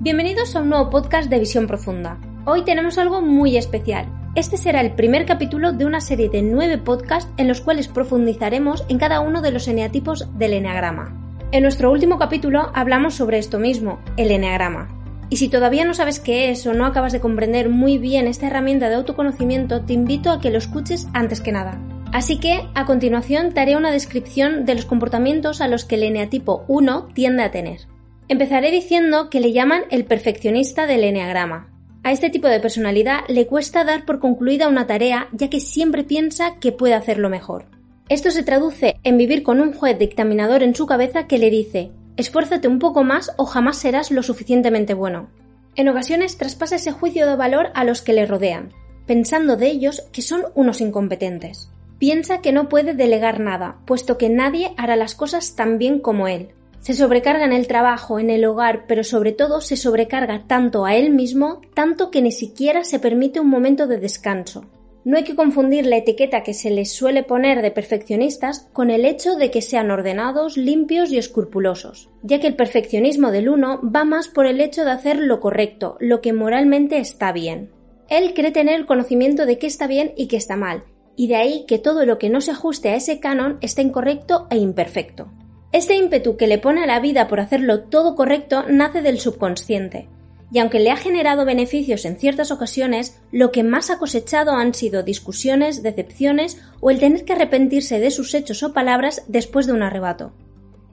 Bienvenidos a un nuevo podcast de Visión Profunda. Hoy tenemos algo muy especial. Este será el primer capítulo de una serie de nueve podcasts en los cuales profundizaremos en cada uno de los eneatipos del eneagrama. En nuestro último capítulo hablamos sobre esto mismo, el eneagrama. Y si todavía no sabes qué es o no acabas de comprender muy bien esta herramienta de autoconocimiento, te invito a que lo escuches antes que nada. Así que, a continuación, te haré una descripción de los comportamientos a los que el eneatipo 1 tiende a tener. Empezaré diciendo que le llaman el perfeccionista del eneagrama. A este tipo de personalidad le cuesta dar por concluida una tarea ya que siempre piensa que puede hacerlo mejor. Esto se traduce en vivir con un juez dictaminador en su cabeza que le dice esfuérzate un poco más o jamás serás lo suficientemente bueno. En ocasiones traspasa ese juicio de valor a los que le rodean, pensando de ellos que son unos incompetentes. Piensa que no puede delegar nada, puesto que nadie hará las cosas tan bien como él, se sobrecarga en el trabajo, en el hogar, pero sobre todo se sobrecarga tanto a él mismo, tanto que ni siquiera se permite un momento de descanso. No hay que confundir la etiqueta que se les suele poner de perfeccionistas con el hecho de que sean ordenados, limpios y escrupulosos, ya que el perfeccionismo del uno va más por el hecho de hacer lo correcto, lo que moralmente está bien. Él cree tener el conocimiento de qué está bien y qué está mal, y de ahí que todo lo que no se ajuste a ese canon está incorrecto e imperfecto. Este ímpetu que le pone a la vida por hacerlo todo correcto nace del subconsciente, y aunque le ha generado beneficios en ciertas ocasiones, lo que más ha cosechado han sido discusiones, decepciones o el tener que arrepentirse de sus hechos o palabras después de un arrebato.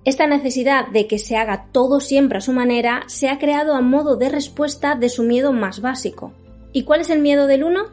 Esta necesidad de que se haga todo siempre a su manera se ha creado a modo de respuesta de su miedo más básico. ¿Y cuál es el miedo del uno?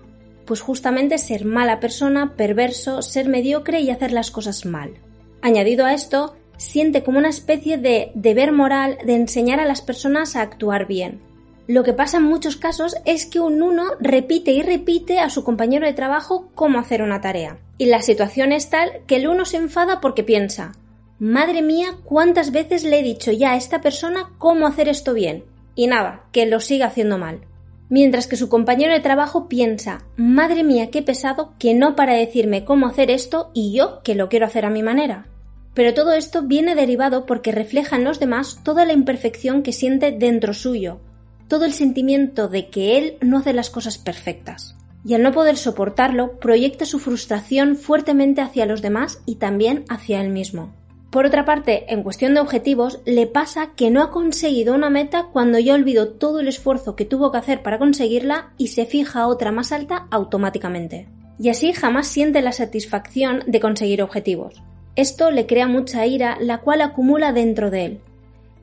Pues justamente ser mala persona, perverso, ser mediocre y hacer las cosas mal. Añadido a esto, siente como una especie de deber moral de enseñar a las personas a actuar bien. Lo que pasa en muchos casos es que un uno repite y repite a su compañero de trabajo cómo hacer una tarea. Y la situación es tal que el uno se enfada porque piensa Madre mía, cuántas veces le he dicho ya a esta persona cómo hacer esto bien. Y nada, que lo siga haciendo mal. Mientras que su compañero de trabajo piensa Madre mía, qué pesado que no para decirme cómo hacer esto y yo que lo quiero hacer a mi manera. Pero todo esto viene derivado porque refleja en los demás toda la imperfección que siente dentro suyo, todo el sentimiento de que él no hace las cosas perfectas. Y al no poder soportarlo, proyecta su frustración fuertemente hacia los demás y también hacia él mismo. Por otra parte, en cuestión de objetivos, le pasa que no ha conseguido una meta cuando ya olvidó todo el esfuerzo que tuvo que hacer para conseguirla y se fija otra más alta automáticamente. Y así jamás siente la satisfacción de conseguir objetivos. Esto le crea mucha ira, la cual acumula dentro de él.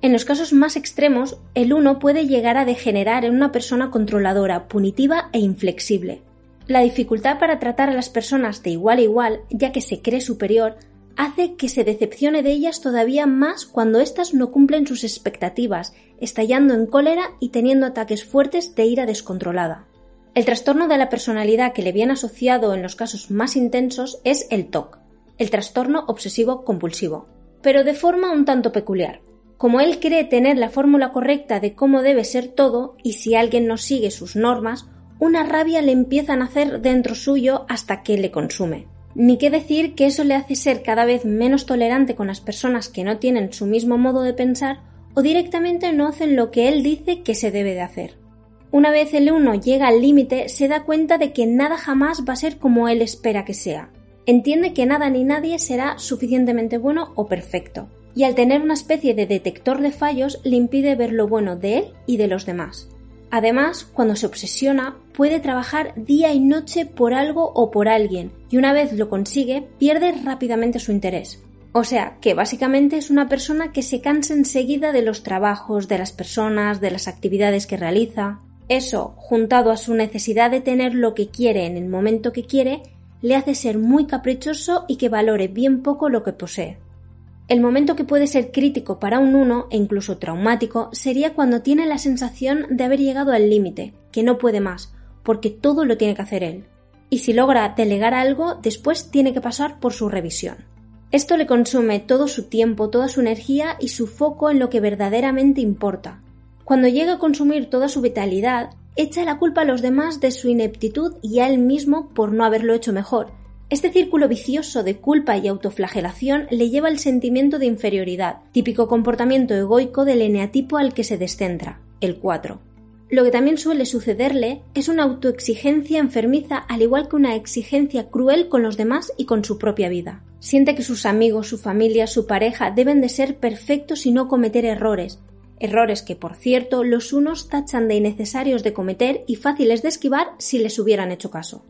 En los casos más extremos, el uno puede llegar a degenerar en una persona controladora, punitiva e inflexible. La dificultad para tratar a las personas de igual a igual, ya que se cree superior, hace que se decepcione de ellas todavía más cuando éstas no cumplen sus expectativas, estallando en cólera y teniendo ataques fuertes de ira descontrolada. El trastorno de la personalidad que le viene asociado en los casos más intensos es el TOC, el trastorno obsesivo compulsivo, pero de forma un tanto peculiar. Como él cree tener la fórmula correcta de cómo debe ser todo, y si alguien no sigue sus normas, una rabia le empieza a nacer dentro suyo hasta que le consume. Ni qué decir que eso le hace ser cada vez menos tolerante con las personas que no tienen su mismo modo de pensar o directamente no hacen lo que él dice que se debe de hacer. Una vez el uno llega al límite, se da cuenta de que nada jamás va a ser como él espera que sea entiende que nada ni nadie será suficientemente bueno o perfecto, y al tener una especie de detector de fallos le impide ver lo bueno de él y de los demás. Además, cuando se obsesiona, puede trabajar día y noche por algo o por alguien, y una vez lo consigue, pierde rápidamente su interés. O sea, que básicamente es una persona que se cansa enseguida de los trabajos, de las personas, de las actividades que realiza. Eso, juntado a su necesidad de tener lo que quiere en el momento que quiere, le hace ser muy caprichoso y que valore bien poco lo que posee. El momento que puede ser crítico para un 1 e incluso traumático sería cuando tiene la sensación de haber llegado al límite, que no puede más, porque todo lo tiene que hacer él. Y si logra delegar algo, después tiene que pasar por su revisión. Esto le consume todo su tiempo, toda su energía y su foco en lo que verdaderamente importa. Cuando llega a consumir toda su vitalidad, echa la culpa a los demás de su ineptitud y a él mismo por no haberlo hecho mejor. Este círculo vicioso de culpa y autoflagelación le lleva al sentimiento de inferioridad, típico comportamiento egoico del eneatipo al que se descentra, el 4. Lo que también suele sucederle es una autoexigencia enfermiza al igual que una exigencia cruel con los demás y con su propia vida. Siente que sus amigos, su familia, su pareja deben de ser perfectos y no cometer errores. Errores que, por cierto, los unos tachan de innecesarios de cometer y fáciles de esquivar si les hubieran hecho caso.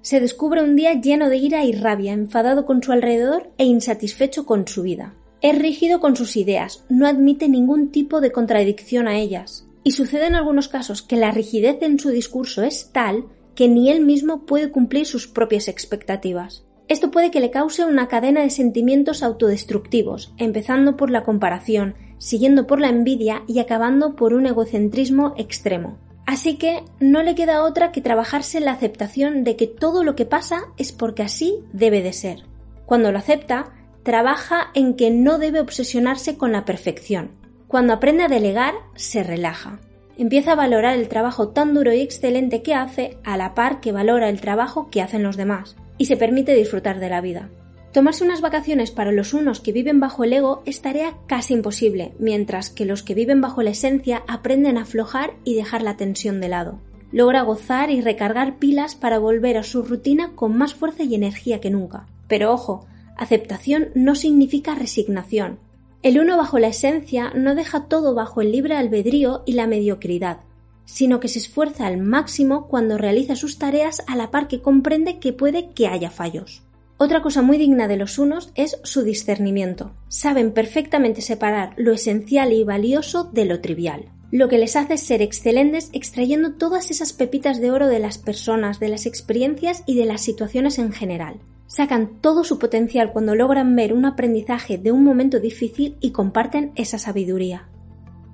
Se descubre un día lleno de ira y rabia, enfadado con su alrededor e insatisfecho con su vida. Es rígido con sus ideas, no admite ningún tipo de contradicción a ellas. Y sucede en algunos casos que la rigidez en su discurso es tal que ni él mismo puede cumplir sus propias expectativas. Esto puede que le cause una cadena de sentimientos autodestructivos, empezando por la comparación, siguiendo por la envidia y acabando por un egocentrismo extremo. Así que no le queda otra que trabajarse en la aceptación de que todo lo que pasa es porque así debe de ser. Cuando lo acepta, trabaja en que no debe obsesionarse con la perfección. Cuando aprende a delegar, se relaja. Empieza a valorar el trabajo tan duro y excelente que hace a la par que valora el trabajo que hacen los demás y se permite disfrutar de la vida. Tomarse unas vacaciones para los unos que viven bajo el ego es tarea casi imposible, mientras que los que viven bajo la esencia aprenden a aflojar y dejar la tensión de lado. Logra gozar y recargar pilas para volver a su rutina con más fuerza y energía que nunca. Pero ojo, aceptación no significa resignación. El uno bajo la esencia no deja todo bajo el libre albedrío y la mediocridad, sino que se esfuerza al máximo cuando realiza sus tareas a la par que comprende que puede que haya fallos. Otra cosa muy digna de los unos es su discernimiento. Saben perfectamente separar lo esencial y valioso de lo trivial, lo que les hace ser excelentes extrayendo todas esas pepitas de oro de las personas, de las experiencias y de las situaciones en general. Sacan todo su potencial cuando logran ver un aprendizaje de un momento difícil y comparten esa sabiduría.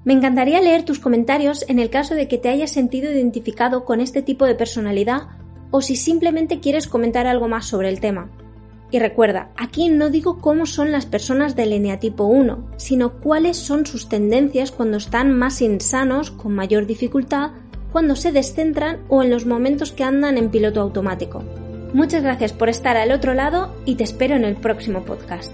Me encantaría leer tus comentarios en el caso de que te hayas sentido identificado con este tipo de personalidad o si simplemente quieres comentar algo más sobre el tema. Y recuerda, aquí no digo cómo son las personas del eneatipo 1, sino cuáles son sus tendencias cuando están más insanos, con mayor dificultad, cuando se descentran o en los momentos que andan en piloto automático. Muchas gracias por estar al otro lado y te espero en el próximo podcast.